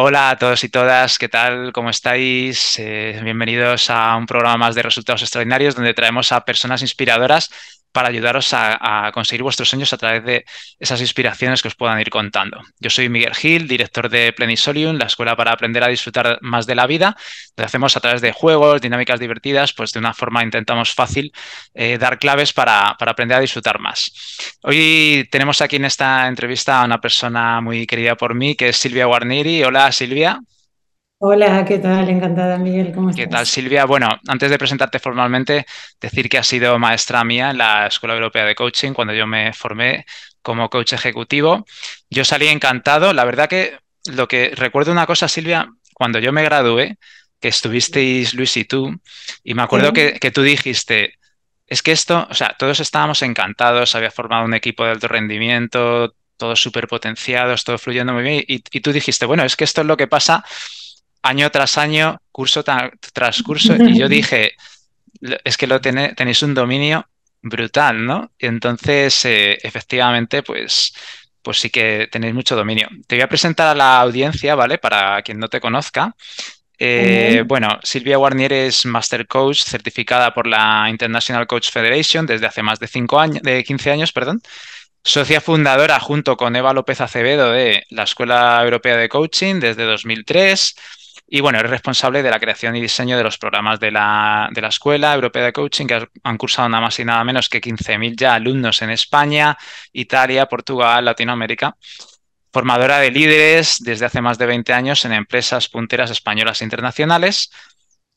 Hola a todos y todas, ¿qué tal? ¿Cómo estáis? Eh, bienvenidos a un programa más de Resultados Extraordinarios donde traemos a personas inspiradoras para ayudaros a, conseguir vuestros sueños a través de esas inspiraciones que os puedan ir contando. Yo soy Miguel Gil, director de Plenisolium, la escuela para aprender a disfrutar más de la vida. Lo hacemos a través de juegos, dinámicas divertidas, pues de una forma intentamos fácil eh, dar claves para, para aprender a disfrutar más. Hoy tenemos aquí en esta entrevista a una persona muy querida por mí, que es Silvia Guarneri. Hola Silvia. Hola, ¿qué tal? Encantada, Miguel, ¿cómo estás? ¿Qué tal, Silvia? Bueno, antes de presentarte formalmente, decir que has sido maestra mía en la Escuela Europea de Coaching cuando yo me formé como coach ejecutivo. Yo salí encantado. La verdad que lo que recuerdo una cosa, Silvia, cuando yo me gradué, que estuvisteis Luis y tú, y me acuerdo que, que tú dijiste, es que esto, o sea, todos estábamos encantados, había formado un equipo de alto rendimiento, todos súper potenciados, todo fluyendo muy bien, y, y tú dijiste, bueno, es que esto es lo que pasa año tras año, curso tras curso, y yo dije, es que lo tenéis un dominio brutal, ¿no? Y entonces, eh, efectivamente, pues, pues sí que tenéis mucho dominio. Te voy a presentar a la audiencia, ¿vale? Para quien no te conozca. Eh, bueno, Silvia Guarnier es Master Coach certificada por la International Coach Federation desde hace más de, cinco años, de 15 años, perdón. Socia fundadora junto con Eva López Acevedo de la Escuela Europea de Coaching desde 2003 y bueno, es responsable de la creación y diseño de los programas de la, Escuela Europea de Coaching, que han cursado nada más y nada menos que 15.000 ya alumnos en España, Italia, Portugal, Latinoamérica. Formadora de líderes desde hace más de 20 años en empresas punteras españolas e internacionales.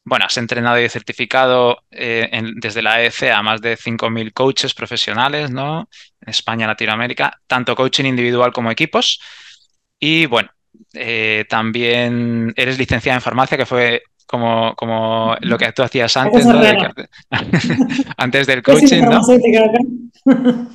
Bueno, has entrenado y certificado eh, desde la EC a más de 5.000 coaches profesionales, ¿no? En España, Latinoamérica, tanto coaching individual como equipos. Y bueno, eh, también eres licenciada en farmacia, que fue como, como lo que tú hacías antes, antes del coaching, ¿no?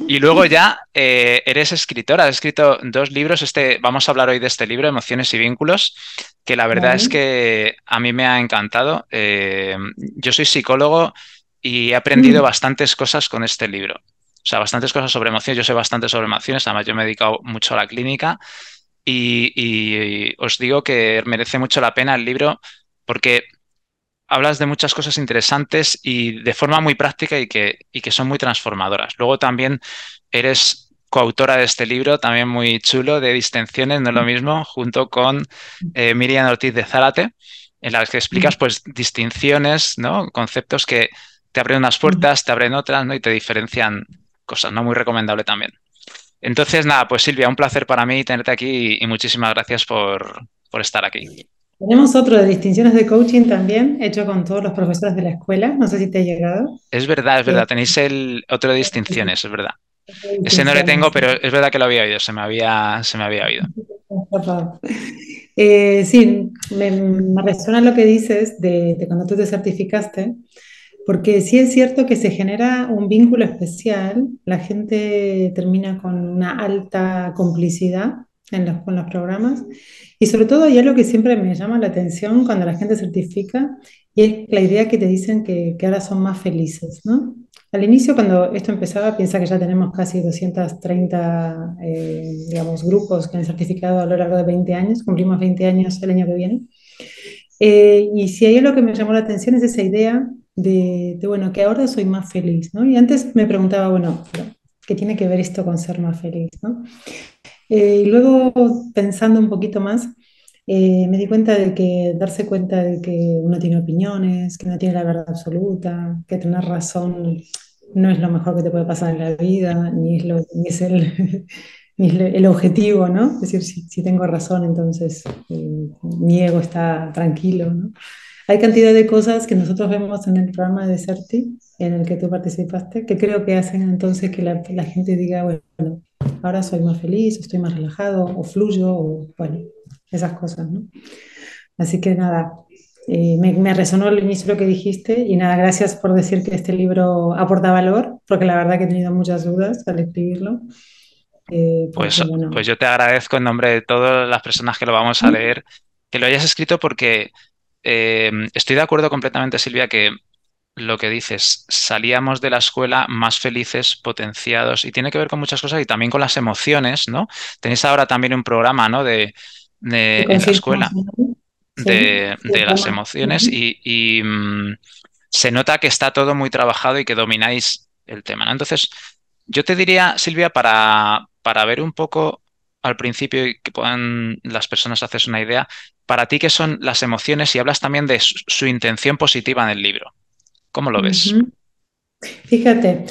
y luego ya eh, eres escritora, has escrito dos libros. Este, vamos a hablar hoy de este libro, Emociones y Vínculos, que la verdad es que a mí me ha encantado. Eh, yo soy psicólogo y he aprendido mm. bastantes cosas con este libro. O sea, bastantes cosas sobre emociones. Yo sé bastante sobre emociones, además yo me he dedicado mucho a la clínica y, os digo que merece mucho la pena el libro porque hablas de muchas cosas interesantes y de forma muy práctica y que, que son muy transformadoras. Luego también eres coautora de este libro, también muy chulo, de Distensiones, no es lo mismo, junto con eh, Miriam Ortiz de Zárate, en las que explicas pues distinciones, ¿no? conceptos que te abren unas puertas, te abren otras ¿no? y te diferencian cosas, ¿no? Muy recomendable también. Entonces, nada, pues Silvia, un placer para mí tenerte aquí y muchísimas gracias por, estar aquí. Tenemos otro de distinciones de coaching también, hecho con todos los profesores de la escuela. No sé si te ha llegado. Es verdad, es verdad. Tenéis el otro de distinciones, es verdad. Ese no le tengo, pero es verdad que lo había oído, se me había, se me había oído. Eh, sí, me, resuena lo que dices de, de, cuando tú te certificaste, porque sí es cierto que se genera un vínculo especial, la gente termina con una alta complicidad en los, con los programas y sobre todo hay algo que siempre me llama la atención cuando la gente certifica y es la idea que te dicen que, que ahora son más felices, ¿no? Al inicio, cuando esto empezaba, piensa que ya tenemos casi 230, eh, digamos, grupos que han certificado a lo largo de 20 años, cumplimos 20 años el año que viene. Eh, y si hay algo que me llamó la atención es esa idea de, bueno, que ahora soy más feliz, ¿no? Y antes me preguntaba, bueno, ¿qué tiene que ver esto con ser más feliz, ¿no? Eh, y luego pensando un poquito más, eh, me di cuenta de que darse cuenta de que uno tiene opiniones, que no tiene la verdad absoluta, que tener razón no es lo mejor que te puede pasar en la vida, ni es, lo, ni es, el, ni el objetivo, ¿no? Es decir, si, si tengo razón, entonces eh, mi ego está tranquilo, ¿no? Hay cantidad de cosas que nosotros vemos en el programa de CERTI, en el que tú participaste, que creo que hacen entonces que la, gente diga, bueno, ahora soy más feliz, estoy más relajado, o fluyo, o bueno, esas cosas, ¿no? Así que nada, eh, me, resonó al inicio lo que dijiste y nada, gracias por decir que este libro aporta valor, porque la verdad que he tenido muchas dudas al escribirlo. Eh, pues, pues yo te agradezco en nombre de todas las personas que lo vamos a leer, que lo hayas escrito porque eh, estoy de acuerdo completamente, Silvia, que lo que dices, salíamos de la escuela más felices, potenciados, y tiene que ver con muchas cosas y también con las emociones, ¿no? Tenéis ahora también un programa, ¿no? De, de, en la escuela de, las emociones y, mm, se nota que está todo muy trabajado y que domináis el tema. Entonces, yo te diría, Silvia, para, para ver un poco al principio y que puedan las personas hacerse una idea, para ti qué son las emociones y hablas también de su, intención positiva en el libro. ¿Cómo lo ves? Fíjate,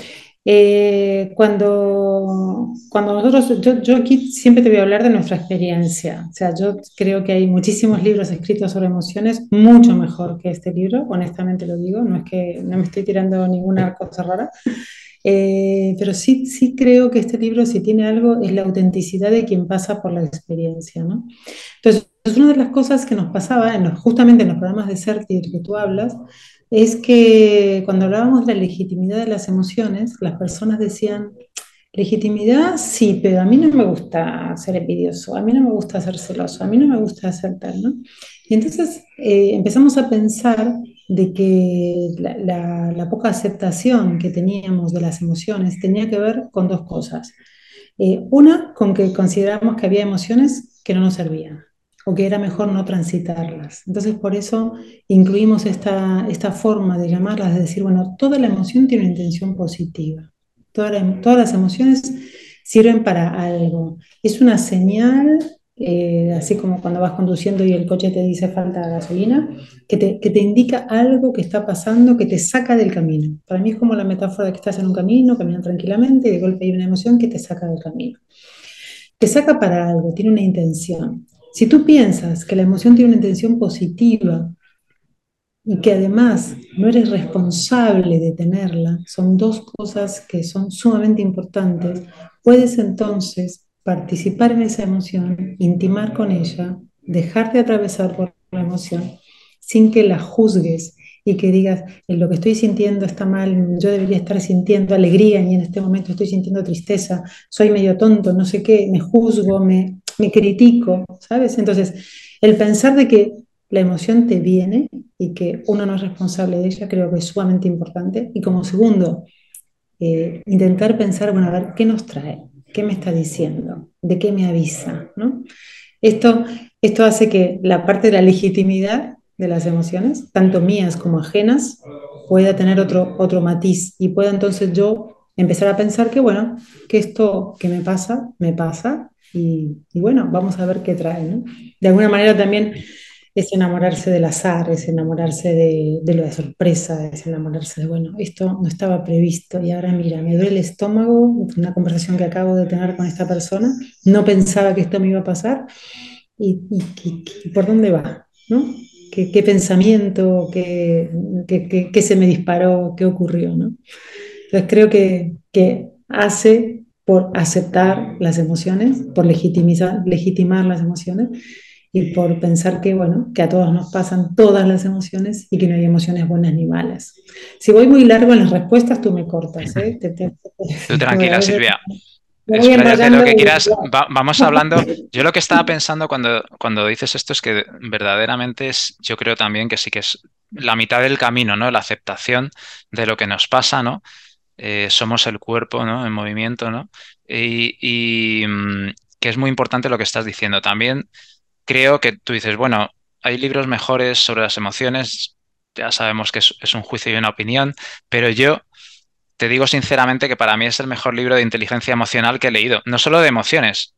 eh, cuando, cuando nosotros, yo, yo, aquí siempre te voy a hablar de nuestra experiencia. O sea, yo creo que hay muchísimos libros escritos sobre emociones, mucho mejor que este libro, honestamente lo digo, no es que no me estoy tirando ninguna cosa rara. Eh, pero sí, sí creo que este libro, si tiene algo, es la autenticidad de quien pasa por la experiencia, ¿no? Entonces, una de las cosas que nos pasaba en justamente en los programas de CERTI que tú hablas, es que cuando hablábamos de la legitimidad de las emociones, las personas decían, legitimidad sí, pero a mí no me gusta ser envidioso, a mí no me gusta ser celoso, a mí no me gusta ser tal, ¿no? Y entonces eh, empezamos a pensar de que la, poca aceptación que teníamos de las emociones tenía que ver con dos cosas. Eh, una, con que consideramos que había emociones que no nos servían o que era mejor no transitarlas. Entonces, por eso incluimos esta, esta forma de llamarlas, de decir, bueno, toda la emoción tiene una intención positiva. Todas, todas las emociones sirven para algo. Es una señal eh, así como cuando vas conduciendo y el coche te dice falta gasolina, que te, que te, indica algo que está pasando, que te saca del camino. Para mí es como la metáfora de que estás en un camino, caminan tranquilamente y de golpe hay una emoción que te saca del camino. Te saca para algo, tiene una intención. Si tú piensas que la emoción tiene una intención positiva y que además no eres responsable de tenerla, son dos cosas que son sumamente importantes, puedes entonces participar en esa emoción, intimar con ella, dejarte atravesar por la emoción sin que la juzgues y que digas, en lo que estoy sintiendo está mal, yo debería estar sintiendo alegría y en este momento estoy sintiendo tristeza, soy medio tonto, no sé qué, me juzgo, me, me critico, ¿sabes? Entonces, el pensar de que la emoción te viene y que uno no es responsable de ella, creo que es sumamente importante. Y como segundo, eh, intentar pensar, bueno, a ver, ¿qué nos trae? ¿Qué me está diciendo? ¿De qué me avisa? ¿no? Esto, esto hace que la parte de la legitimidad de las emociones, tanto mías como ajenas, pueda tener otro, otro matiz y pueda entonces yo empezar a pensar que, bueno, que esto que me pasa, me pasa y, bueno, vamos a ver qué trae. ¿no? De alguna manera también es enamorarse del azar, es enamorarse de, de, de sorpresa, es enamorarse de, bueno, esto no estaba previsto y ahora mira, me duele el estómago, una conversación que acabo de tener con esta persona, no pensaba que esto me iba a pasar y, y, por dónde va, ¿no? ¿Qué, qué pensamiento, qué, qué, qué, se me disparó, qué ocurrió, ¿no? Entonces creo que, que hace por aceptar las emociones, por legitimizar, legitimar las emociones, y por pensar que, bueno, que a todos nos pasan todas las emociones y que no hay emociones buenas ni malas. Si voy muy largo en las respuestas, tú me cortas. ¿eh? tú tranquila, Silvia. Expláyate lo que quieras. vamos hablando. Yo lo que estaba pensando cuando, cuando dices esto es que verdaderamente es, yo creo también que sí que es la mitad del camino, ¿no? La aceptación de lo que nos pasa, ¿no? Eh, somos el cuerpo, ¿no? En movimiento, ¿no? Y, y mm, que es muy importante lo que estás diciendo. También creo que tú dices, bueno, hay libros mejores sobre las emociones, ya sabemos que es, un juicio y una opinión, pero yo te digo sinceramente que para mí es el mejor libro de inteligencia emocional que he leído, no solo de emociones,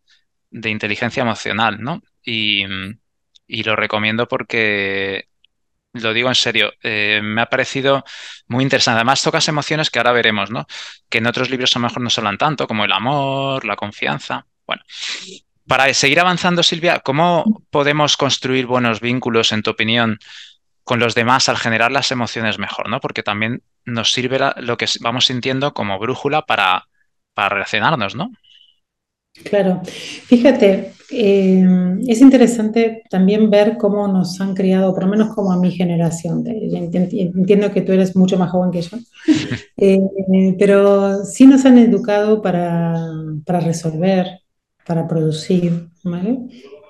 de inteligencia emocional, ¿no? Y, lo recomiendo porque, lo digo en serio, eh, me ha parecido muy interesante. Además, tocas emociones que ahora veremos, ¿no? Que en otros libros a lo mejor no se hablan tanto, como el amor, la confianza. Bueno, para seguir avanzando, Silvia, ¿cómo podemos construir buenos vínculos, en tu opinión, con los demás al generar las emociones mejor? ¿no? Porque también nos sirve lo que vamos sintiendo como brújula para, para relacionarnos, ¿no? Claro, fíjate, eh, es interesante también ver cómo nos han criado, por lo menos como a mi generación. Entiendo que tú eres mucho más joven que yo, eh, pero sí nos han educado para, para resolver, para producir, ¿vale?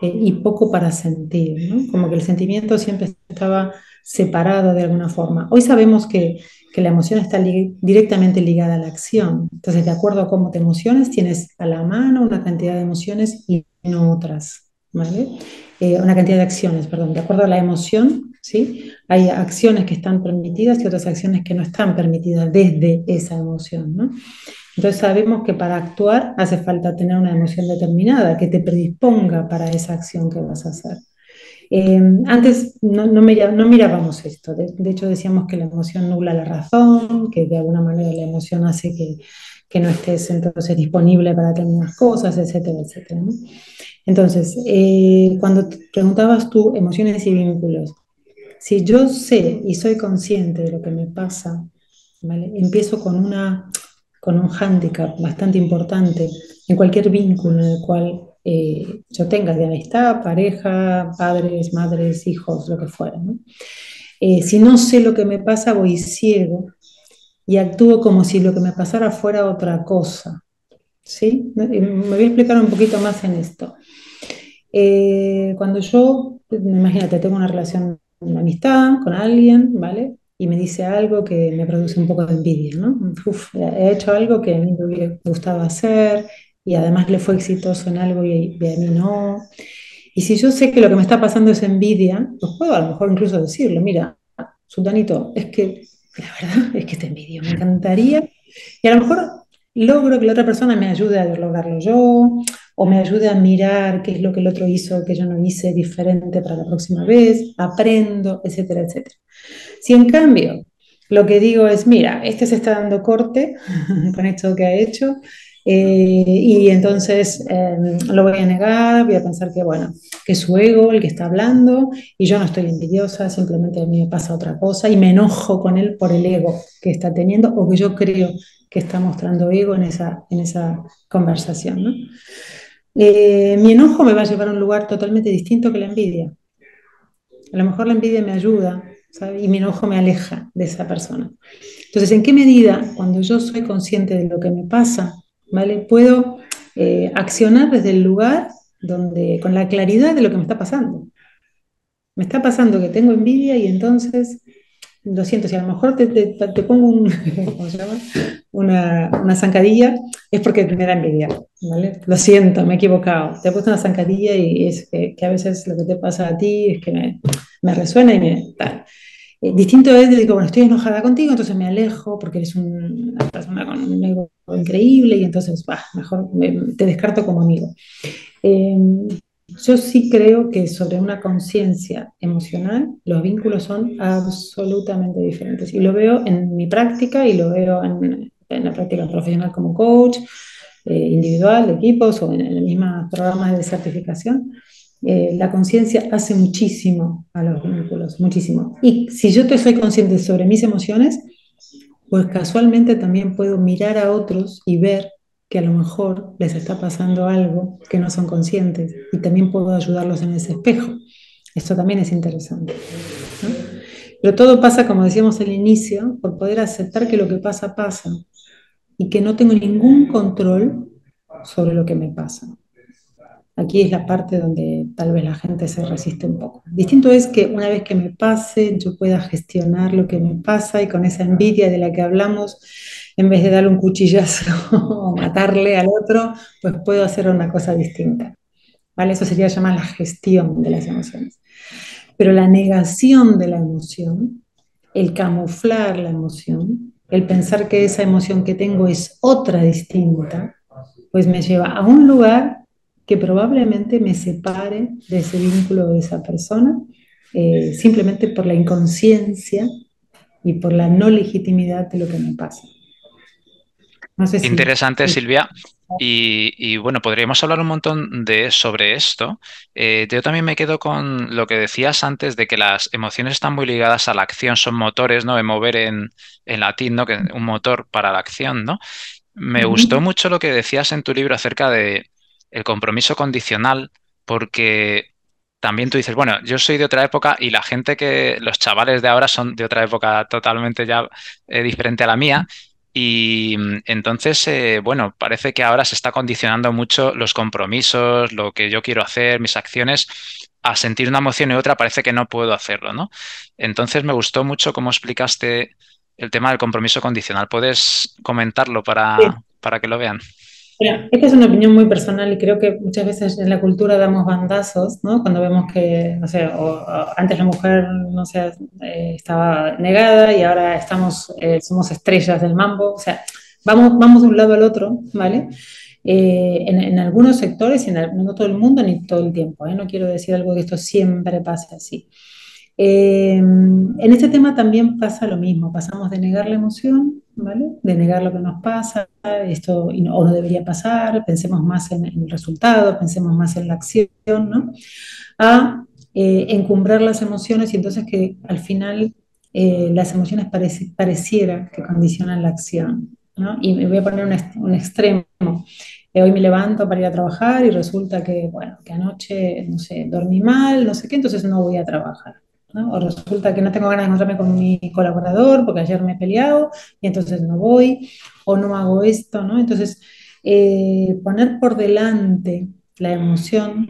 Eh, y poco para sentir, ¿no? Como que el sentimiento siempre estaba separado de alguna forma. Hoy sabemos que, que la emoción está directamente ligada a la acción. Entonces, de acuerdo a cómo te emociones, tienes a la mano una cantidad de emociones y no otras. ¿vale? Eh, una cantidad de acciones, perdón, de acuerdo a la emoción, ¿sí? Hay acciones que están permitidas y otras acciones que no están permitidas desde esa emoción, ¿no? Entonces sabemos que para actuar hace falta tener una emoción determinada que te predisponga para esa acción que vas a hacer. Eh, antes no, mirábamos esto, de, hecho decíamos que la emoción nubla la razón, que de alguna manera la emoción hace que, no estés entonces disponible para determinadas cosas, etcétera, etcétera. Entonces, eh, cuando preguntabas tú emociones y vínculos, si yo sé y soy consciente de lo que me pasa, empiezo con, una, con un hándicap bastante importante en cualquier vínculo en el cual eh, yo tenga de amistad, pareja, padres, madres, hijos, lo que fuera. ¿no? Eh, si no sé lo que me pasa, voy ciego y actúo como si lo que me pasara fuera otra cosa. ¿Sí? Me voy a explicar un poquito más en esto. Eh, cuando yo, imagínate, tengo una relación, una amistad con alguien, ¿vale? Y me dice algo que me produce un poco de envidia, ¿no? Uf, he hecho algo que a mí me hubiera gustado hacer y además le fue exitoso en algo y, y a mí no. Y si yo sé que lo que me está pasando es envidia, pues puedo a lo mejor incluso decirlo, mira, Sultanito, es que la verdad es que te envidio, me encantaría. Y a lo mejor logro que la otra persona me ayude a lograrlo yo, o me ayude a mirar qué es lo que el otro hizo que yo no hice diferente para la próxima vez, aprendo, etcétera, etcétera. Si en cambio lo que digo es, mira, este se está dando corte con esto que ha hecho, eh, y entonces em, lo voy a negar, voy a pensar que, bueno, que es su ego el que está hablando y yo no estoy envidiosa, simplemente a mí me pasa otra cosa y me enojo con él por el ego que está teniendo o que yo creo que está mostrando ego en esa, conversación. Eh, mi enojo me va a llevar a un lugar totalmente distinto que la envidia. A lo mejor la envidia me ayuda y mi enojo me aleja de esa persona. Entonces, ¿en qué medida cuando yo soy consciente de lo que me pasa, ¿vale? Puedo eh, accionar desde el lugar donde, con la claridad de lo que me está pasando. Me está pasando que tengo envidia y entonces, lo siento, si a lo mejor te, pongo un, Una, una, zancadilla, es porque me da envidia, ¿vale? Lo siento, me he equivocado. Te he puesto una zancadilla y es que, que a veces lo que te pasa a ti es que me, me resuena y me... Tal. Eh, distinto es, digo, bueno, estoy enojada contigo, entonces me alejo porque eres una persona con un ego increíble y entonces, bah, mejor te descarto como amigo. Eh, yo sí creo que sobre una conciencia emocional los vínculos son absolutamente diferentes y lo veo en mi práctica y lo veo en, en la práctica profesional como coach, eh, individual, de equipos o en el mismo programa de certificación. Eh, la conciencia hace muchísimo a los vínculos, muchísimo. Y si yo te soy consciente sobre mis emociones, pues casualmente también puedo mirar a otros y ver que a lo mejor les está pasando algo que no son conscientes y también puedo ayudarlos en ese espejo. Esto también es interesante. Pero todo pasa, como decíamos al inicio, por poder aceptar que lo que pasa pasa y que no tengo ningún control sobre lo que me pasa. Aquí es la parte donde tal vez la gente se resiste un poco. Distinto es que una vez que me pase, yo pueda gestionar lo que me pasa y con esa envidia de la que hablamos, en vez de darle un cuchillazo o matarle al otro, pues puedo hacer una cosa distinta. ¿Vale? Eso sería llamar la gestión de las emociones. Pero la negación de la emoción, el camuflar la emoción, el pensar que esa emoción que tengo es otra distinta, pues me lleva a un lugar que probablemente me separe de ese vínculo de esa persona, eh, simplemente por la inconsciencia y por la no legitimidad de lo que me pasa. Interesante, Silvia. Y, bueno, podríamos hablar un montón de sobre esto. Eh, yo también me quedo con lo que decías antes de que las emociones están muy ligadas a la acción, son motores, ¿no? De mover en, en latín, ¿no? Que un motor para la acción, ¿no? Me gustó mucho lo que decías en tu libro acerca de el compromiso condicional, porque también tú dices, bueno, yo soy de otra época y la gente que, los chavales de ahora son de otra época totalmente ya eh, diferente a la mía. Y mm, entonces, eh, bueno, parece que ahora se está condicionando mucho los compromisos, lo que yo quiero hacer, mis acciones, a sentir una emoción y otra parece que no puedo hacerlo, ¿no? Entonces me gustó mucho cómo explicaste el tema del compromiso condicional. ¿Puedes comentarlo para, para que lo vean? Mira, esta es una opinión muy personal y creo que muchas veces en la cultura damos bandazos, ¿no? Cuando vemos que, no sé, o- o antes la mujer, no sé, eh, estaba negada y ahora estamos, eh, somos estrellas del mambo, o sea, vamos, vamos de un lado al otro, ¿vale? Eh, en, en algunos sectores y en, al- no todo el mundo ni todo el tiempo, ¿eh? No quiero decir algo que esto siempre pase así. Eh, en este tema también pasa lo mismo, pasamos de negar la emoción, De negar lo que nos pasa, esto o no debería pasar, pensemos más en, el resultado, pensemos más en la acción, ¿no? A eh, encumbrar las emociones y entonces que al final eh, las emociones pareci- pareciera que condicionan la acción, ¿no? Y me voy a poner un extremo. Eh, hoy me levanto para ir a trabajar y resulta que, bueno, que anoche, no sé, dormí mal, no sé qué, entonces no voy a trabajar. O resulta que no tengo ganas de encontrarme con mi colaborador porque ayer me he peleado y entonces no voy, o no hago esto, ¿no? Entonces, eh, poner por delante la emoción,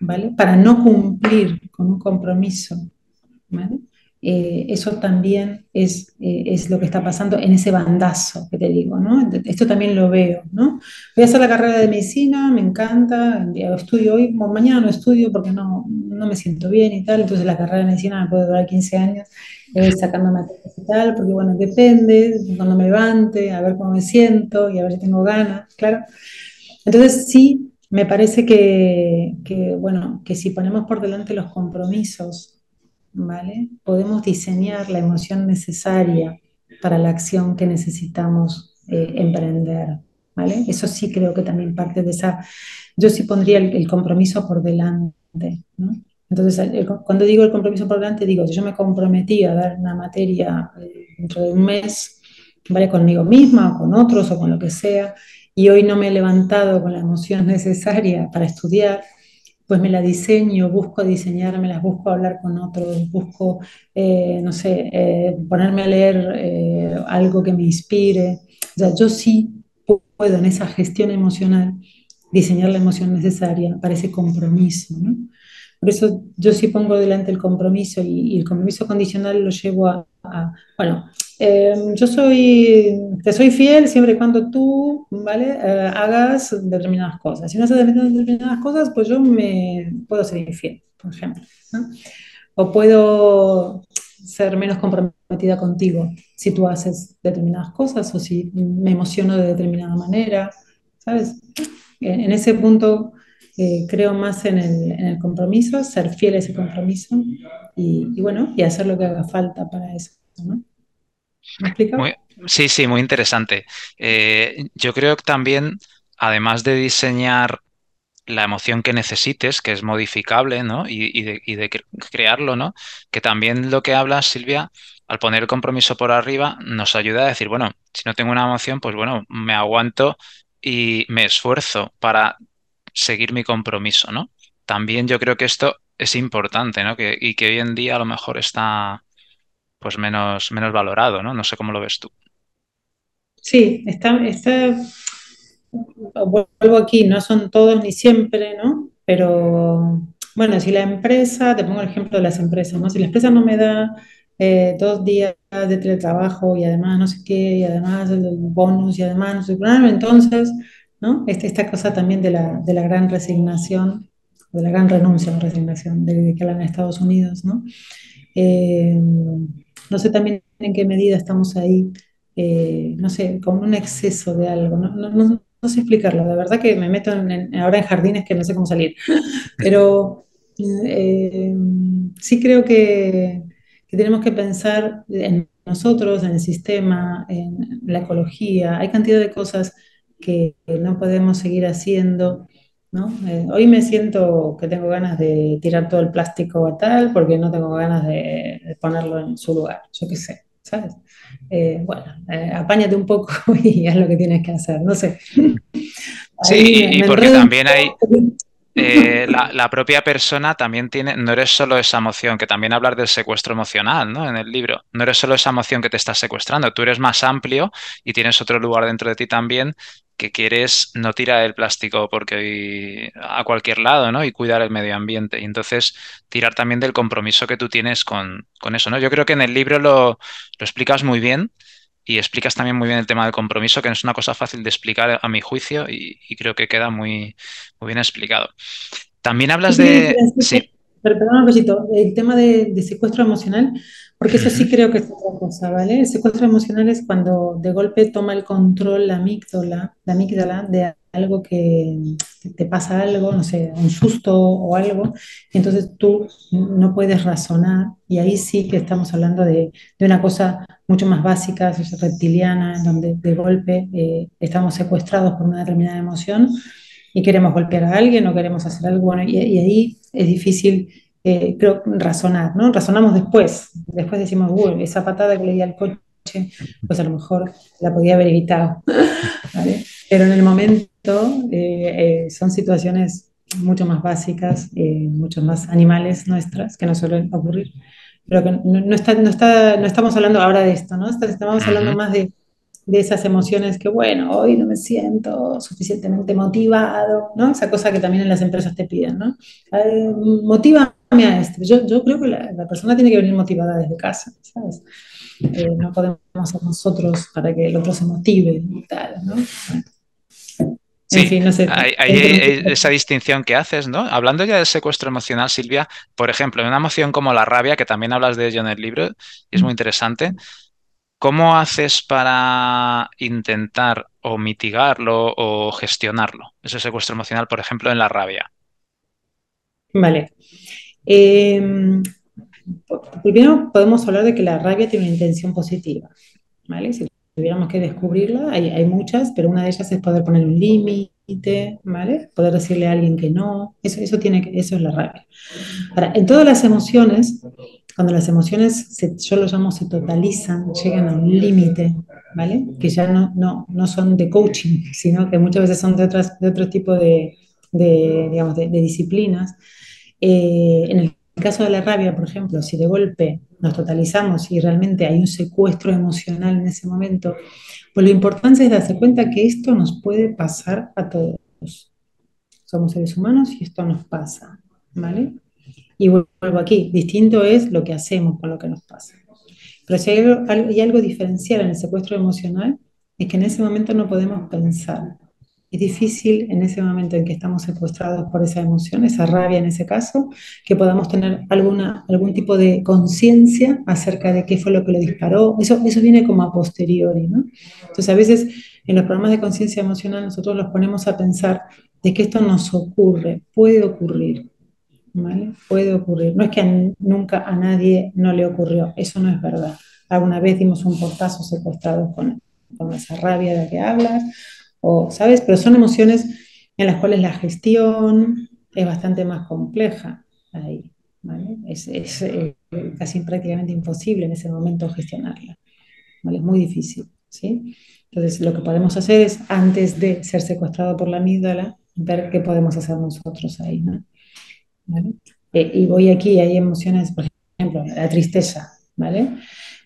¿vale? Para no cumplir con un compromiso, ¿vale? Eh, eso también es, eh, es lo que está pasando en ese bandazo que te digo, ¿no? Esto también lo veo, ¿no? Voy a hacer la carrera de medicina, me encanta, estudio hoy, mañana no estudio porque no, no me siento bien y tal, entonces la carrera de medicina me puede durar 15 años, eh, sacando materias y tal, porque bueno, depende, cuando me levante, a ver cómo me siento y a ver si tengo ganas, claro. Entonces sí, me parece que, bueno, que si ponemos por delante los compromisos, ¿vale? Podemos diseñar la emoción necesaria para la acción que necesitamos eh, emprender, ¿vale? Eso sí creo que también parte de esa, yo sí pondría el, el compromiso por delante, ¿no? Entonces, el- cuando digo el compromiso por delante, digo, si yo me comprometí a dar una materia eh, dentro de un mes, ¿vale? Conmigo misma o con otros o con lo que sea, y hoy no me he levantado con la emoción necesaria para estudiar, pues me la diseño, busco diseñármelas, busco hablar con otros, busco, eh, no sé, eh, ponerme a leer eh, algo que me inspire. O sea, yo sí puedo en esa gestión emocional diseñar la emoción necesaria para ese compromiso, ¿no? Por eso yo sí pongo delante el compromiso y, y el compromiso condicional lo llevo a, a- bueno, eh, yo soy, te soy fiel siempre y cuando tú, ¿vale? Eh, hagas determinadas cosas. Si no haces determinadas cosas, pues yo me puedo ser infiel, por ejemplo, ¿no? O puedo ser menos comprometida contigo si tú haces determinadas cosas o si me emociono de determinada manera, ¿sabes? En, ese punto eh, creo más en el, en el compromiso, ser fiel a ese compromiso y, bueno, y hacer lo que haga falta para eso, ¿no? ¿Me explicado? sí, sí, muy interesante. Eh, yo creo que también, además de diseñar la emoción que necesites, que es modificable, ¿no? Y, y de, y de cre- crearlo, ¿no? Que también lo que hablas, Silvia, al poner el compromiso por arriba, nos ayuda a decir, bueno, si no tengo una emoción, pues bueno, me aguanto y me esfuerzo para seguir mi compromiso, ¿no? También yo creo que esto es importante, ¿no? Que, y que hoy en día a lo mejor está pues menos, menos valorado, ¿no? No sé cómo lo ves tú. Sí, está, está, vuelvo aquí, no son todos ni siempre, ¿no? Pero bueno, si la empresa, te pongo el ejemplo de las empresas, ¿no? Si la empresa no me da eh, dos días de teletrabajo y además no sé qué, y además el bonus y además no sé qué, entonces, ¿no? Este- esta cosa también de la, de la gran resignación, de la gran renuncia, no resignación, de, de que hablan en Estados Unidos, ¿no? Eh, no sé también en qué medida estamos ahí, eh, no sé, con un exceso de algo. No, no- no- sé explicarlo, de verdad que me meto ahora en jardines que no sé cómo salir. Pero eh, sí creo que, que tenemos que pensar en nosotros, en el sistema, en la ecología. Hay cantidad de cosas que no podemos seguir haciendo ¿no? Eh, hoy me siento que tengo ganas de tirar todo el plástico a tal porque no tengo ganas de, de ponerlo en su lugar, yo qué sé, ¿sabes? Eh, bueno, eh, apáñate un poco y haz lo que tienes que hacer, no sé. Sí, me, y, me porque también hay, eh, la, la propia persona también tiene, no eres solo esa emoción, que también hablar del secuestro emocional, ¿no? En el libro, no eres solo esa emoción que te está secuestrando, tú eres más amplio y tienes otro lugar dentro de ti también que quieres no tirar el plástico porque a cualquier lado, ¿no? Y cuidar el medio ambiente. Y entonces tirar también del compromiso que tú tienes con, con eso, ¿no? Yo creo que en el libro lo, lo explicas muy bien y explicas también muy bien el tema del compromiso, que no es una cosa fácil de explicar a mi juicio y, creo que queda muy, muy bien explicado. También hablas de... Sí. Perdón un poquito, el tema de, secuestro emocional, porque eso sí creo que es otra cosa, ¿vale? El secuestro emocional es cuando de golpe toma el control la amígdala, la amígdala de algo que te pasa algo, no sé, un susto o algo, y entonces tú no puedes razonar, y ahí sí que estamos hablando de, de una cosa mucho más básica, reptiliana, en donde de golpe eh, estamos secuestrados por una determinada emoción y queremos golpear a alguien o queremos hacer algo, bueno, y, ahí es difícil, eh, creo, razonar, ¿no? Razonamos después, después decimos, uy, esa patada que le di al coche, pues a lo mejor la podía haber evitado, ¿vale? Pero en el momento eh, eh, son situaciones mucho más básicas, mucho más animales nuestras que nos suelen ocurrir, pero que no, está, no, está, no estamos hablando ahora de esto, ¿no? Estamos hablando más de de esas emociones que, bueno, hoy no me siento suficientemente motivado, ¿no? Esa cosa que también en las empresas te piden, ¿no? Eh, motívame a esto. Yo, yo creo que la, persona tiene que venir motivada desde casa, ¿sabes? Eh, no podemos ser nosotros para que el otro se motive y tal, ¿no? Sí, fin, no sé, hay, esa distinción que haces, ¿no? Hablando ya del secuestro emocional, Silvia, por ejemplo, en una emoción como la rabia, que también hablas de ello en el libro, y es muy interesante, ¿Cómo haces para intentar o mitigarlo o gestionarlo? Ese secuestro emocional, por ejemplo, en la rabia. Vale. Em, primero podemos hablar de que la rabia tiene una intención positiva. ¿vale? Si tuviéramos que descubrirla, hay, muchas, pero una de ellas es poder poner un límite, ¿vale? Poder decirle a alguien que no. Eso, eso, tiene, eso es la rabia. Ahora, en todas las emociones cuando las emociones, yo lo llamo, se totalizan, llegan a un límite, ¿vale? Que ya no, no, no son de coaching, sino que muchas veces son de, otras, de otro tipo de, de digamos, de, disciplinas. Eh, en el caso de la rabia, por ejemplo, si de golpe nos totalizamos y realmente hay un secuestro emocional en ese momento, pues lo importante es darse cuenta que esto nos puede pasar a todos. Somos seres humanos y esto nos pasa, ¿vale? Y vuelvo aquí, distinto es lo que hacemos con lo que nos pasa. Pero si hay algo, diferencial en el secuestro emocional, es que en ese momento no podemos pensar. Es difícil en ese momento en que estamos secuestrados por esa emoción, esa rabia en ese caso, que podamos tener alguna, algún tipo de conciencia acerca de qué fue lo que lo disparó. Eso, eso viene como a posteriori, ¿no? Entonces a veces en los programas de conciencia emocional nosotros los ponemos a pensar de que esto nos ocurre, puede ocurrir, Puede ocurrir. No es que nunca a nadie no le ocurrió, eso no es verdad. Alguna vez dimos un portazo secuestrado con, con esa rabia de la que hablas, o, ¿sabes? Pero son emociones en las cuales la gestión es bastante más compleja ahí, Es, eh, casi prácticamente imposible en ese momento gestionarla, Es muy difícil, ¿sí? Entonces, lo que podemos hacer es, antes de ser secuestrado por la amígdala, ver qué podemos hacer nosotros ahí, ¿no? Eh, y voy aquí, hay emociones, por ejemplo, la tristeza, ¿vale?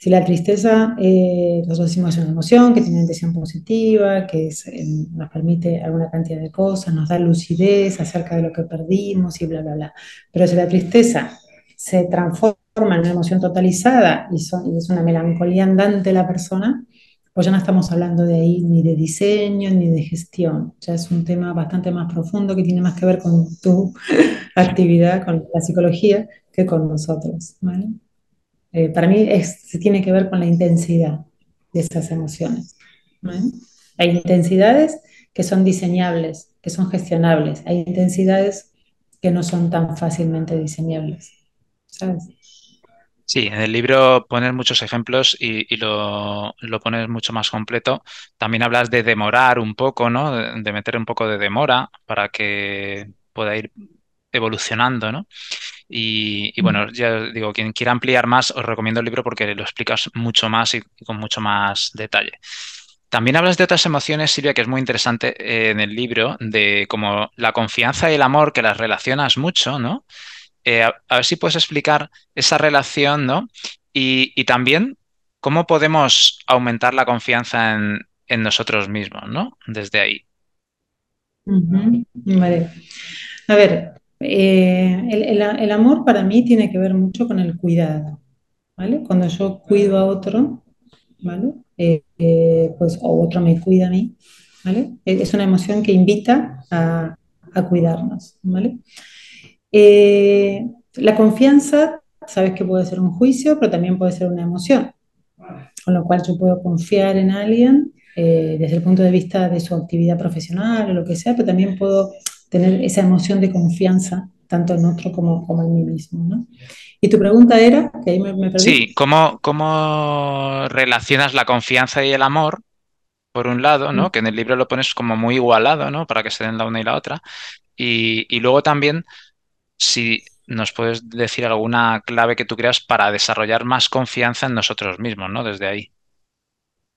Si la tristeza, eh, nosotros decimos es una emoción que tiene intención positiva, que eh, nos permite alguna cantidad de cosas, nos da lucidez acerca de lo que perdimos y bla, bla, bla. Pero si la tristeza se transforma en una emoción totalizada y, y es una melancolía andante la persona, pues ya no estamos hablando de ahí ni de diseño ni de gestión, ya es un tema bastante más profundo que tiene más que ver con tu actividad, con la psicología, que con nosotros. Eh, para mí se tiene que ver con la intensidad de esas emociones. Hay intensidades que son diseñables, que son gestionables, hay intensidades que no son tan fácilmente diseñables. ¿sabes? Sí, en el libro pones muchos ejemplos y, lo, pones mucho más completo. También hablas de demorar un poco, ¿no? De, meter un poco de demora para que pueda ir evolucionando, ¿no? Y, bueno, ya digo, quien quiera ampliar más, os recomiendo el libro porque lo explicas mucho más y, con mucho más detalle. También hablas de otras emociones, Silvia, que es muy interesante eh, en el libro, de como la confianza y el amor, que las relacionas mucho, ¿no? Eh, a, ver si puedes explicar esa relación, ¿no? Y, también cómo podemos aumentar la confianza en, nosotros mismos, ¿no? Desde ahí. Vale. A ver, eh, el, amor para mí tiene que ver mucho con el cuidado, ¿vale? Cuando yo cuido a otro, ¿vale? Eh, pues, o otro me cuida a mí, ¿vale? Es una emoción que invita a, a cuidarnos, ¿vale? Eh, la confianza, sabes que puede ser un juicio, pero también puede ser una emoción, con lo cual yo puedo confiar en alguien eh, desde el punto de vista de su actividad profesional o lo que sea, pero también puedo tener esa emoción de confianza tanto en otro como, como en mí mismo. ¿no? Y tu pregunta era, que ahí me, me perdí. Sí, ¿cómo, ¿cómo relacionas la confianza y el amor? Por un lado, ¿no? Mm. Que en el libro lo pones como muy igualado, ¿no? Para que se den la una y la otra. Y, y luego también, si nos puedes decir alguna clave que tú creas para desarrollar más confianza en nosotros mismos, ¿no? Desde ahí.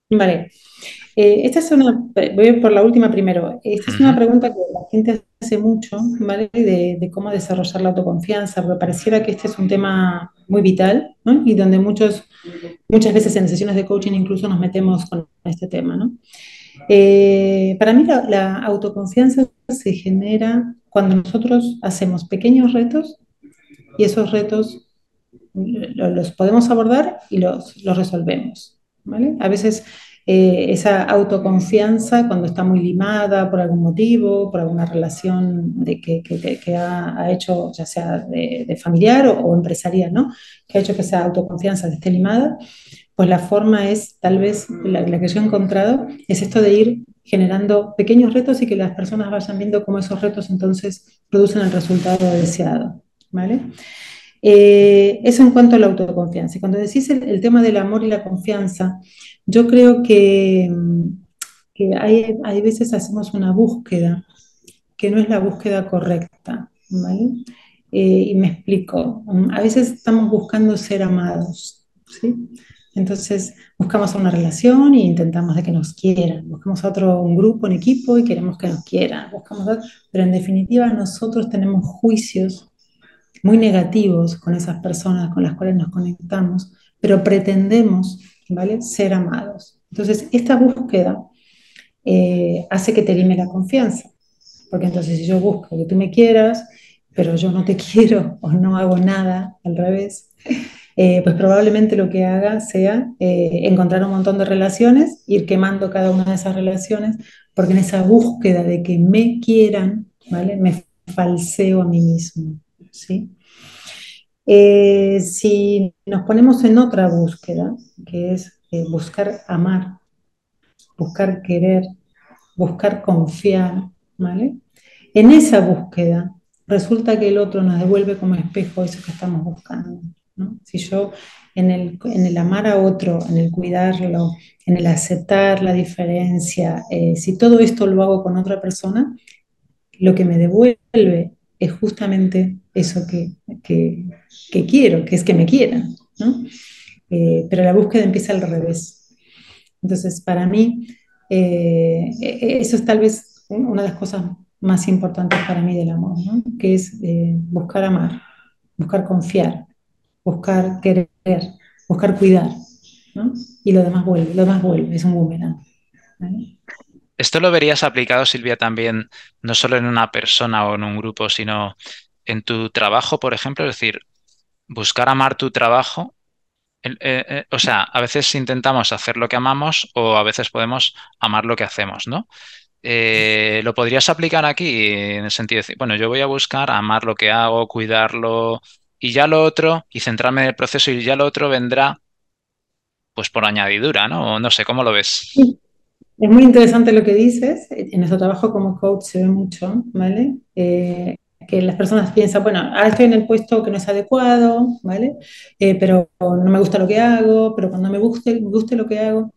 Vale. Eh, esta es una, voy por la última primero. Esta es una pregunta que la gente hace mucho, ¿vale? De, de cómo desarrollar la autoconfianza, porque pareciera que este es un tema muy vital, ¿no? Y donde muchos, muchas veces en sesiones de coaching incluso nos metemos con este tema, ¿no? Eh, para mí la, la autoconfianza se genera cuando nosotros hacemos pequeños retos y esos retos lo- los podemos abordar y los, los resolvemos, ¿vale? A veces eh, esa autoconfianza, cuando está muy limada por algún motivo, por alguna relación de que- que- que ha, ha hecho, ya sea de, de familiar o, o empresarial, ¿no? Que ha hecho que esa autoconfianza esté limada, pues la forma es, tal vez, la, que yo he encontrado, es esto de ir generando pequeños retos y que las personas vayan viendo cómo esos retos entonces producen el resultado deseado, ¿vale? Eh, eso en cuanto a la autoconfianza. Cuando decís el, tema del amor y la confianza, yo creo que, que hay, hay veces hacemos una búsqueda que no es la búsqueda correcta, ¿vale? Eh, y me explico. A veces estamos buscando ser amados, ¿sí? Entonces buscamos una relación e intentamos de que nos quieran. Buscamos otro, un grupo, un equipo y queremos que nos quieran. Buscamos a- pero en definitiva nosotros tenemos juicios muy negativos con esas personas con las cuales nos conectamos, pero pretendemos, ¿vale? Ser amados. Entonces, esta búsqueda eh, hace que te lime la confianza, porque entonces si yo busco que tú me quieras, pero yo no te quiero o no hago nada, al revés, eh, pues probablemente lo que haga sea eh, encontrar un montón de relaciones, ir quemando cada una de esas relaciones, porque en esa búsqueda de que me quieran, ¿vale? Me falseo a mí mismo, ¿sí? Eh, si nos ponemos en otra búsqueda, que es buscar amar, buscar querer, buscar confiar, ¿vale? En esa búsqueda resulta que el otro nos devuelve como espejo eso que estamos buscando, Si yo en el, en el amar a otro, en el cuidarlo, en el aceptar la diferencia, eh, si todo esto lo hago con otra persona, lo que me devuelve es justamente eso que, que, que quiero, que es que me quieran, ¿no? Eh, pero la búsqueda empieza al revés. Entonces, para mí, eh, eso es tal vez una de las cosas más importantes para mí del amor, ¿no? Que es buscar amar, buscar confiar, buscar querer, buscar cuidar, ¿no? Y lo demás vuelve, lo demás vuelve, es un boomerang. ¿vale? Esto lo verías aplicado, Silvia, también no solo en una persona o en un grupo, sino en tu trabajo, por ejemplo, es decir, buscar amar tu trabajo. Eh, eh, o sea, a veces intentamos hacer lo que amamos o a veces podemos amar lo que hacemos, ¿no? Eh, ¿lo podrías aplicar aquí en el sentido de decir, bueno, yo voy a buscar amar lo que hago, cuidarlo y ya lo otro, y centrarme en el proceso y ya lo otro vendrá pues por añadidura, ¿no? No sé, ¿cómo lo ves? Es muy interesante lo que dices. En nuestro trabajo como coach se ve mucho, ¿vale? Eh, que las personas piensan, bueno, estoy en el puesto que no es adecuado, ¿vale? Eh, pero no me gusta lo que hago, pero cuando me guste, me guste lo que hago,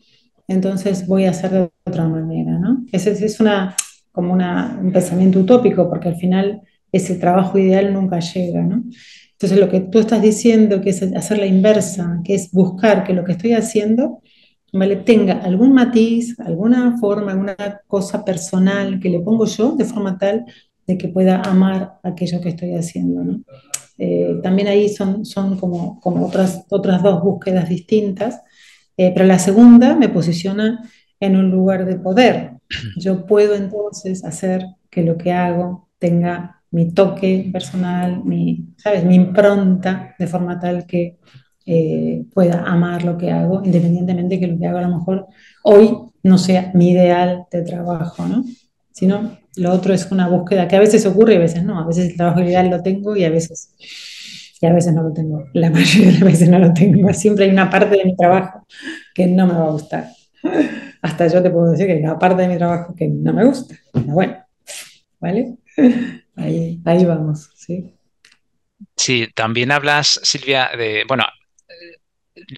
entonces voy a hacer de otra manera, ¿no? Ese es, es una, como una, un pensamiento utópico, porque al final ese trabajo ideal nunca llega, ¿no? Entonces lo que tú estás diciendo, que es hacer la inversa, que es buscar que lo que estoy haciendo ¿vale? tenga algún matiz, alguna forma, alguna cosa personal que le pongo yo de forma tal de que pueda amar aquello que estoy haciendo, ¿no? Eh, también ahí son, son como, como otras, otras dos búsquedas distintas, eh, pero la segunda me posiciona en un lugar de poder. Yo puedo entonces hacer que lo que hago tenga mi toque personal, mi, ¿sabes? mi impronta, de forma tal que eh, pueda amar lo que hago, independientemente de que lo que hago a lo mejor hoy no sea mi ideal de trabajo, ¿no? Sino lo otro es una búsqueda que a veces ocurre y a veces no. A veces el trabajo ideal lo tengo y a veces, y a veces no lo tengo. La mayoría de las veces no lo tengo. Siempre hay una parte de mi trabajo que no me va a gustar. Hasta yo te puedo decir que hay una parte de mi trabajo que no me gusta. Pero bueno, ¿vale? Ahí, ahí vamos, ¿sí? Sí, también hablas, Silvia, de, bueno,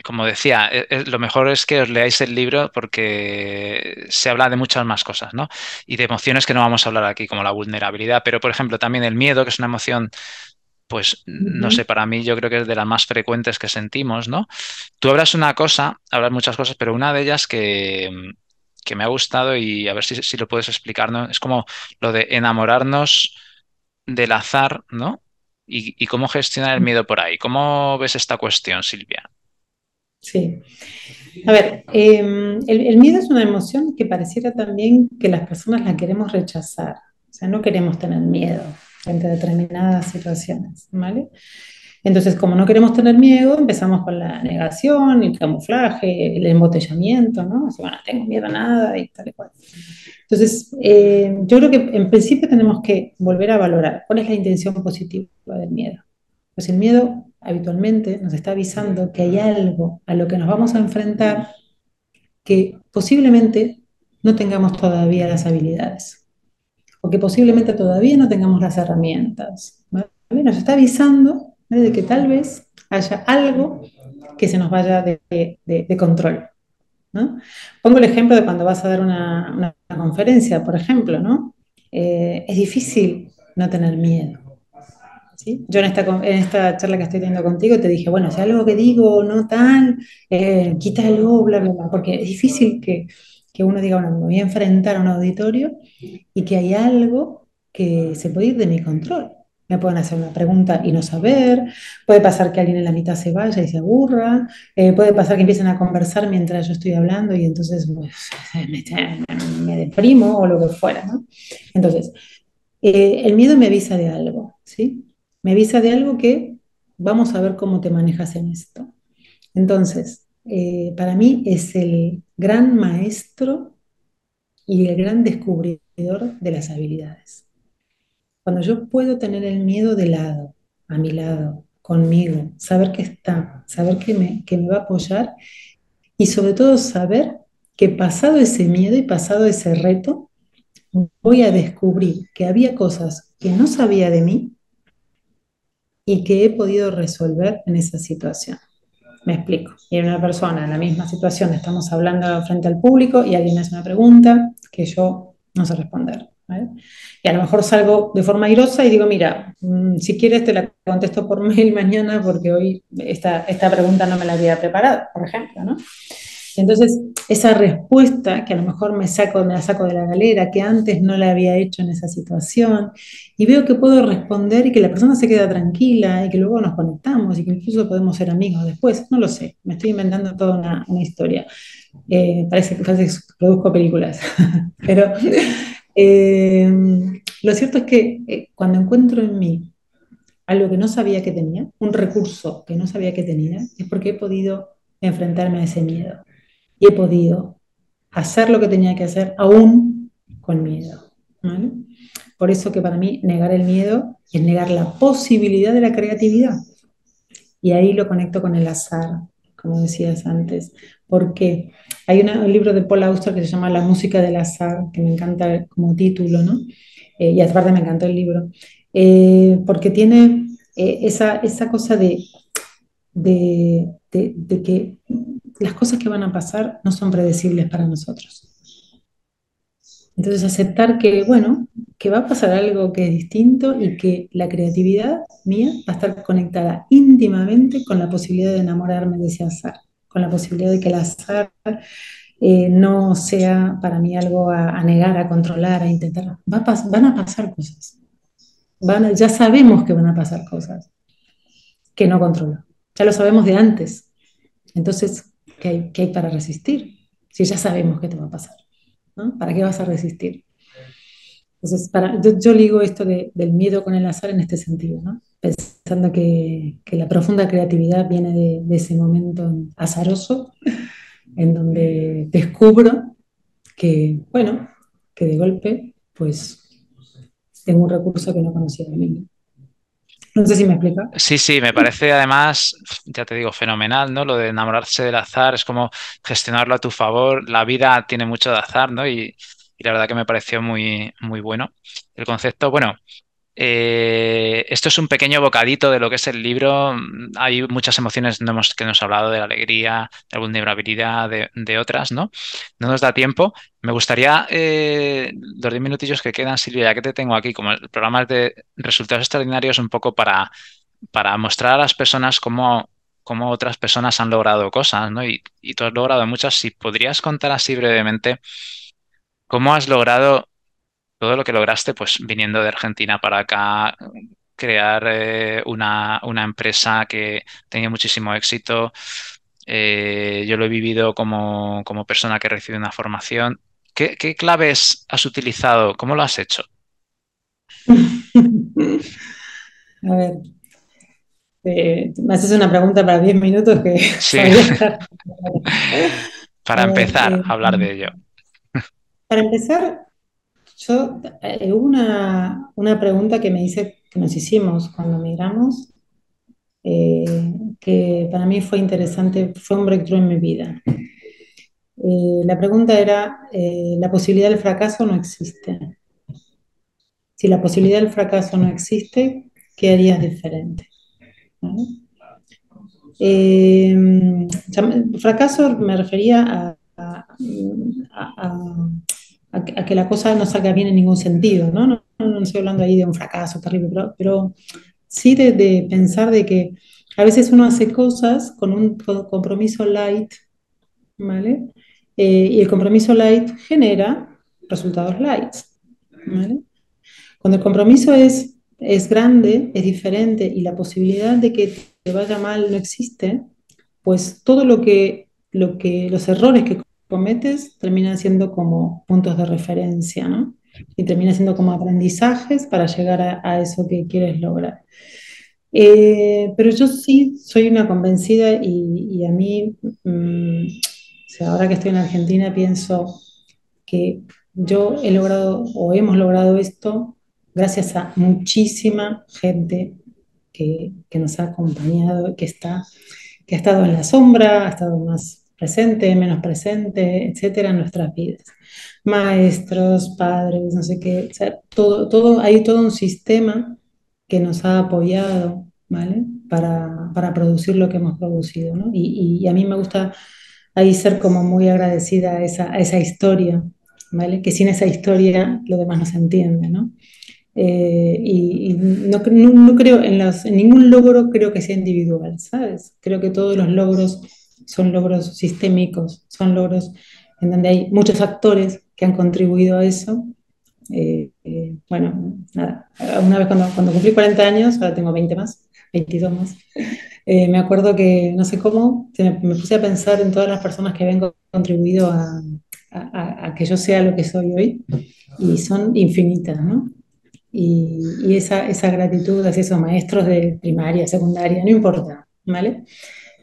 como decía, e, e, lo mejor es que os leáis el libro porque se habla de muchas más cosas, ¿no? Y de emociones que no vamos a hablar aquí, como la vulnerabilidad, pero por ejemplo también el miedo, que es una emoción, pues no sé, para mí yo creo que es de las más frecuentes que sentimos, ¿no? Tú hablas una cosa, hablas muchas cosas, pero una de ellas que, me ha gustado y a ver si, si lo puedes explicar, ¿no? Es como lo de enamorarnos del azar, ¿no? y, cómo gestionar el miedo por ahí. ¿Cómo ves esta cuestión, Silvia? Sí. A ver, em, el, miedo es una emoción que pareciera también que las personas la queremos rechazar. O sea, no queremos tener miedo frente a determinadas situaciones, ¿vale? Entonces, como no queremos tener miedo, empezamos con la negación, el camuflaje, el embotellamiento, ¿no? Así, bueno, tengo miedo a nada y tal y cual. Entonces, eh, yo creo que en principio tenemos que volver a valorar cuál es la intención positiva del miedo. Pues el miedo habitualmente nos está avisando que hay algo a lo que nos vamos a enfrentar que posiblemente no tengamos todavía las habilidades o que posiblemente todavía no tengamos las herramientas. Nos está avisando de que tal vez haya algo que se nos vaya de, control. Pongo el ejemplo de cuando vas a dar una, conferencia, por ejemplo, ¿no? Eh, es difícil no tener miedo. Yo en esta, en esta charla que estoy teniendo contigo te dije, bueno, si algo que digo no tal, eh, quítalo, bla, bla, bla, porque es difícil que, que uno diga, bueno, me voy a enfrentar a un auditorio y que hay algo que se puede ir de mi control. Me pueden hacer una pregunta y no saber, puede pasar que alguien en la mitad se vaya y se aburra, eh, puede pasar que empiecen a conversar mientras yo estoy hablando y entonces pues, me, deprimo o lo que fuera. Entonces, eh, el miedo me avisa de algo, ¿sí? me avisa de algo que vamos a ver cómo te manejas en esto. Entonces, eh, para mí es el gran maestro y el gran descubridor de las habilidades. Cuando yo puedo tener el miedo de lado, a mi lado, conmigo, saber que está, saber que me, que me va a apoyar y sobre todo saber que pasado ese miedo y pasado ese reto, voy a descubrir que había cosas que no sabía de mí y que he podido resolver en esa situación. Me explico. Y una persona en la misma situación, estamos hablando frente al público y alguien hace una pregunta que yo no sé responder. Y a lo mejor salgo de forma airosa y digo, mira, mm, si quieres te la contesto por mail mañana porque hoy esta, esta pregunta no me la había preparado, por ejemplo, ¿no? Entonces, esa respuesta que a lo mejor me, saco, me la saco de la galera, que antes no la había hecho en esa situación, y veo que puedo responder y que la persona se queda tranquila y que luego nos conectamos y que incluso podemos ser amigos después, no lo sé, me estoy inventando toda una, historia. Eh, parece, que produzco películas, pero eh, lo cierto es que eh, cuando encuentro en mí algo que no sabía que tenía, un recurso que no sabía que tenía, es porque he podido enfrentarme a ese miedo y he podido hacer lo que tenía que hacer aún con miedo. Por eso que para mí negar el miedo es negar la posibilidad de la creatividad. Y ahí lo conecto con el azar, como decías antes. Porque hay un libro de Paul Auster que se llama La música del azar, que me encanta como título, ¿no? Eh, y aparte me encantó el libro. Eh, porque tiene eh, esa, esa cosa de, de, de, que las cosas que van a pasar no son predecibles para nosotros. Entonces aceptar que, bueno, que va a pasar algo que es distinto y que la creatividad mía va a estar conectada íntimamente con la posibilidad de enamorarme de ese azar, con la posibilidad de que el azar eh, no sea para mí algo a, negar, a controlar, a intentar. van a pasar cosas. Ya sabemos que van a pasar cosas que no controlo. Ya lo sabemos de antes. Entonces, ¿qué hay, para resistir? Si ya sabemos qué te va a pasar, ¿Para qué vas a resistir? Entonces, para, yo, yo ligo esto del miedo con el azar en este sentido, pensando que, que la profunda creatividad viene de, de ese momento azaroso en donde descubro que, bueno, que de golpe, pues tengo un recurso que no conocía de mí. No sé si me explica. Sí, sí, me parece además, ya te digo, fenomenal, ¿no? Lo de enamorarse del azar es como gestionarlo a tu favor. La vida tiene mucho de azar, ¿no? Y, y la verdad que me pareció muy, muy bueno. El concepto, bueno, eh, esto es un pequeño bocadito de lo que es el libro. Hay muchas emociones no hemos, que hablado de la alegría, de la vulnerabilidad, de, otras, ¿no? No nos da tiempo. Me gustaría, eh, los 10 minutillos que quedan, Silvia, ya que te tengo aquí, como el programa de resultados extraordinarios, un poco para, para mostrar a las personas cómo, cómo otras personas han logrado cosas, ¿no? Y, y tú has logrado muchas. Si podrías contar así brevemente cómo has logrado todo lo que lograste, pues viniendo de Argentina para acá, crear eh, una, una, empresa que tenía muchísimo éxito. Eh, yo lo he vivido como, como, persona que recibe una formación. ¿Qué, ¿Qué, claves has utilizado? ¿Cómo lo has hecho? A ver, eh, me haces una pregunta para 10 minutos que... Sí. para empezar a hablar de ello. Para empezar, yo, eh, una, una, pregunta que me hice, que nos hicimos cuando migramos, eh, que para mí fue interesante, fue un breakthrough en mi vida. Eh, la pregunta era, eh, ¿la posibilidad del fracaso no existe? Si la posibilidad del fracaso no existe, ¿qué harías diferente? Fracaso me refería a a, a, que la cosa no salga bien en ningún sentido, ¿no? No, no, no estoy hablando ahí de un fracaso terrible, pero, pero sí de, de, pensar de que a veces uno hace cosas con un compromiso light, ¿vale? Eh, y el compromiso light genera resultados light, ¿vale? Cuando el compromiso es, es grande, es diferente y la posibilidad de que te vaya mal no existe, pues todo lo que, lo que los errores que cometes terminan siendo como puntos de referencia, ¿no? Y termina siendo como aprendizajes para llegar a, eso que quieres lograr. Eh, pero yo sí soy una convencida y, a mí, sea, ahora que estoy en Argentina, pienso que yo he logrado o hemos logrado esto gracias a muchísima gente que, que nos ha acompañado, que, está, que ha estado en la sombra, ha estado más presente, menos presente, etcétera, en nuestras vidas. Maestros, padres, no sé qué, o sea, todo, todo, hay todo un sistema que nos ha apoyado, ¿vale? Para, para producir lo que hemos producido, ¿no? Y, y, a mí me gusta ahí ser como muy agradecida a esa, a esa historia, ¿vale? Que sin esa historia lo demás no se entiende, ¿no? Eh, y, y no, no, no, creo en, los, en ningún logro creo que sea individual, ¿sabes? Creo que todos los logros son logros sistémicos, son logros en donde hay muchos actores que han contribuido a eso. Eh, eh, bueno, nada, una vez cuando, cuando, cumplí 40 años, ahora tengo 20 más, 22 más, eh, me acuerdo que no sé cómo, me, me, puse a pensar en todas las personas que habían contribuido a, a, a, que yo sea lo que soy hoy, y son infinitas, ¿no? Y, y esa, esa gratitud hacia esos maestros de primaria, secundaria, no importa, ¿vale?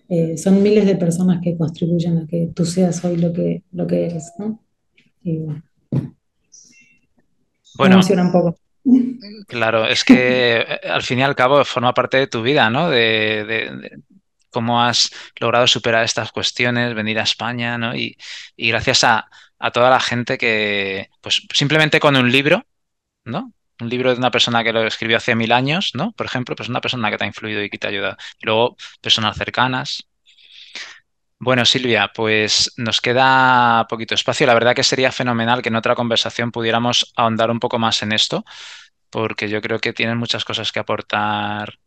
Eh, son miles de personas que contribuyen a que tú seas hoy lo que, lo que eres, ¿no? Y bueno, bueno, me emociona un poco. Claro, es que eh, al fin y al cabo forma parte de tu vida, ¿no? De, de, de cómo has logrado superar estas cuestiones, venir a España, ¿no? Y, y gracias a, a, toda la gente que, pues simplemente con un libro, ¿no? Un libro de una persona que lo escribió hace mil años, ¿no? Por ejemplo, pues una persona que te ha influido y que te ha ayudado. Y luego, personas cercanas. Bueno, Silvia, pues nos queda poquito espacio. La verdad que sería fenomenal que en otra conversación pudiéramos ahondar un poco más en esto, porque yo creo que tienen muchas cosas que aportar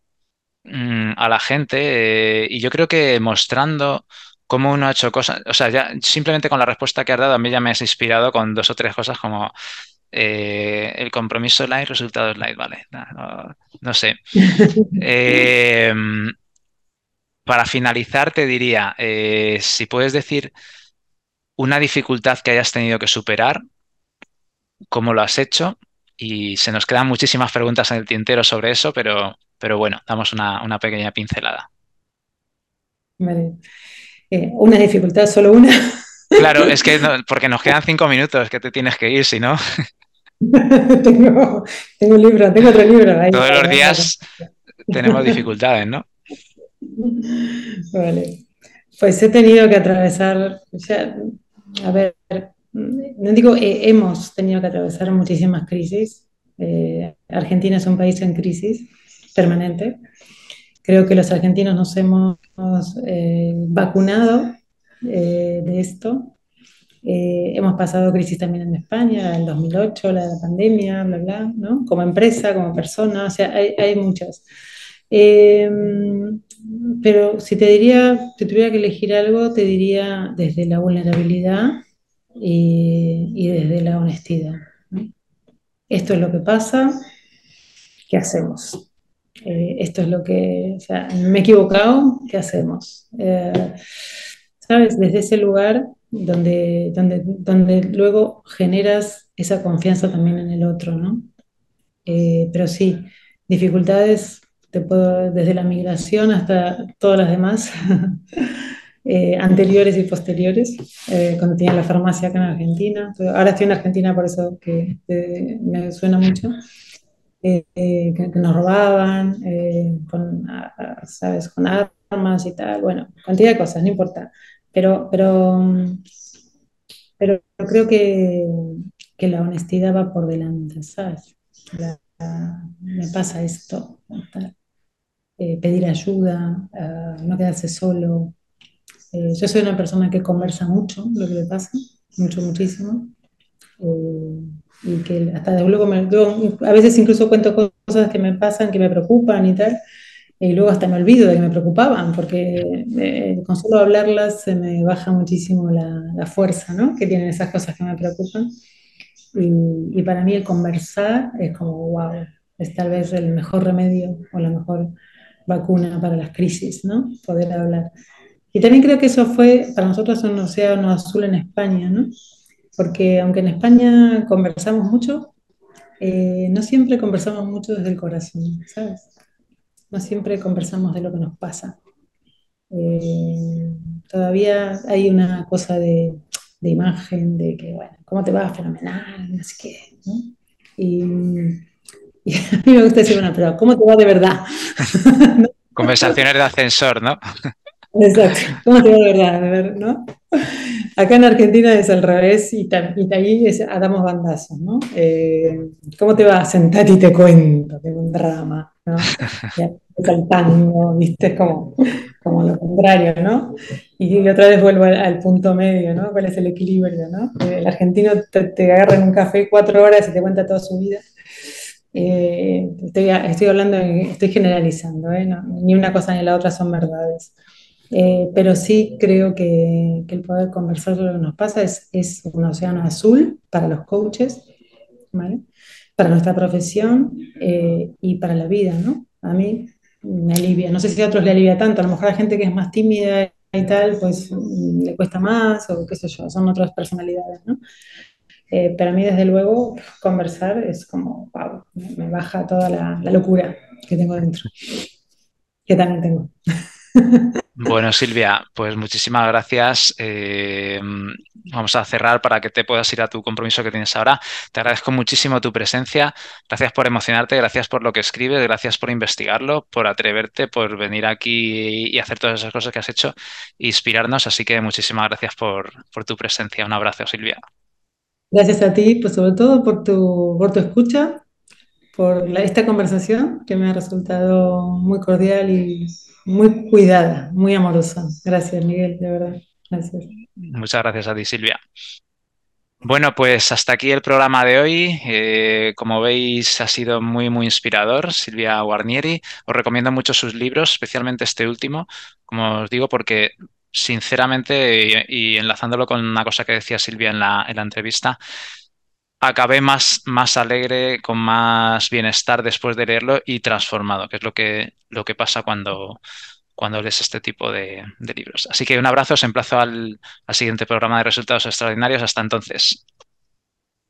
mmm, a la gente eh, y yo creo que mostrando cómo uno ha hecho cosas, o sea, ya simplemente con la respuesta que has dado a mí ya me has inspirado con dos o tres cosas como eh, el compromiso light, resultados light, vale. No, no, no sé. Eh, para finalizar, te diría, eh, si puedes decir una dificultad que hayas tenido que superar, cómo lo has hecho, y se nos quedan muchísimas preguntas en el tintero sobre eso, pero pero bueno, damos una, una pequeña pincelada. Vale. ¿Una dificultad, solo una? Claro, es que porque nos quedan cinco minutos, que te tienes que ir, si no. tengo, tengo, un libro, tengo otro libro. Ahí Todos los días tenemos dificultades, ¿no? Vale. Pues he tenido que atravesar, o sea, a ver, no digo eh, hemos tenido que atravesar muchísimas crisis. Eh, Argentina es un país en crisis permanente. Creo que los argentinos nos hemos eh, vacunado de esto. Hemos pasado crisis también en España, en 2008, la pandemia, bla, bla, ¿no? Como empresa, como persona, o sea, hay, hay muchas. pero si te diría, si tuviera que elegir algo, te diría desde la vulnerabilidad y, desde la honestidad. Esto es lo que pasa, ¿qué hacemos? Eh, esto es lo que, o sea, me he equivocado, ¿qué hacemos? Eh, ¿Sabes? Desde ese lugar donde, donde, donde luego generas esa confianza también en el otro, ¿no? Eh, pero sí, dificultades, te puedo, desde la migración hasta todas las demás, Eh, anteriores y posteriores, eh, cuando tenía la farmacia acá en Argentina. Ahora estoy en Argentina, por eso que me suena mucho. Eh, que, nos robaban, con, ¿sabes? con armas y tal, bueno, cantidad de cosas, no importa. Pero, pero, pero creo que, que la honestidad va por delante, ¿sabes? me pasa esto, pedir ayuda, no quedarse solo, eh, yo soy una persona que conversa mucho, lo que le pasa, mucho, muchísimo. Eh, y que hasta luego, me, a veces incluso cuento cosas que me pasan, que me preocupan y tal, y luego hasta me olvido de que me preocupaban, porque eh, con solo hablarlas se me baja muchísimo la, la, fuerza ¿no? que tienen esas cosas que me preocupan. Y, y, para mí el conversar es como, wow, es tal vez el mejor remedio o la mejor vacuna para las crisis, ¿no? Poder hablar. Y también creo que eso fue para nosotros un océano azul en España, ¿no? Porque aunque en España conversamos mucho, eh, no siempre conversamos mucho desde el corazón, ¿sabes? No siempre conversamos de lo que nos pasa. Eh, todavía hay una cosa de, de, imagen, de que, bueno, ¿cómo te va? Fenomenal, no sé qué, ¿no? Y, y, a mí me gusta decir, bueno, pero ¿cómo te va de verdad? Conversaciones de ascensor, ¿no? Exacto, ¿cómo te va de verdad? ¿no? Acá en Argentina es al revés y, y ahí es, damos bandazos, ¿no? Eh, ¿Cómo te va? a sentar y te cuento, tengo un drama, ¿no? el tango, ¿viste? Es como, como lo contrario, ¿no? Y, otra vez vuelvo al, punto medio, ¿no? ¿Cuál es el equilibrio, ¿no? El argentino te, agarra en un café cuatro horas y te cuenta toda su vida. Eh, estoy, estoy, hablando, estoy generalizando, ¿eh? ni una cosa ni la otra son verdades. Eh, pero sí creo que, que, el poder conversar sobre lo que nos pasa es, es un océano azul para los coaches, ¿vale? Para nuestra profesión eh, y para la vida, ¿no? A mí me alivia, no sé si a otros le alivia tanto, a lo mejor a gente que es más tímida y tal, pues mm, le cuesta más o qué sé yo, son otras personalidades, ¿no? Eh, pero a mí desde luego conversar es como, wow, me baja toda la, la locura que tengo dentro, que también tengo. Bueno, Silvia, pues muchísimas gracias. Eh, vamos a cerrar para que te puedas ir a tu compromiso que tienes ahora. Te agradezco muchísimo tu presencia. Gracias por emocionarte, gracias por lo que escribes, gracias por investigarlo, por atreverte, por venir aquí y hacer todas esas cosas que has hecho, inspirarnos. Así que muchísimas gracias por, tu presencia. Un abrazo, Silvia. Gracias a ti, pues sobre todo por tu, por tu escucha, por esta conversación que me ha resultado muy cordial y muy cuidada, muy amorosa. Gracias, Miguel, de verdad. Gracias. Muchas gracias a ti, Silvia. Bueno, pues hasta aquí el programa de hoy. Eh, como veis, ha sido muy, muy inspirador. Silvia Guarnieri. Os recomiendo mucho sus libros, especialmente este último, como os digo, porque sinceramente, y, enlazándolo con una cosa que decía Silvia en la, en la entrevista, acabé más, más alegre, con más bienestar después de leerlo y transformado, que es lo que, lo que pasa cuando, cuando lees este tipo de, libros. Así que un abrazo, os emplazo al, al siguiente programa de resultados extraordinarios. Hasta entonces.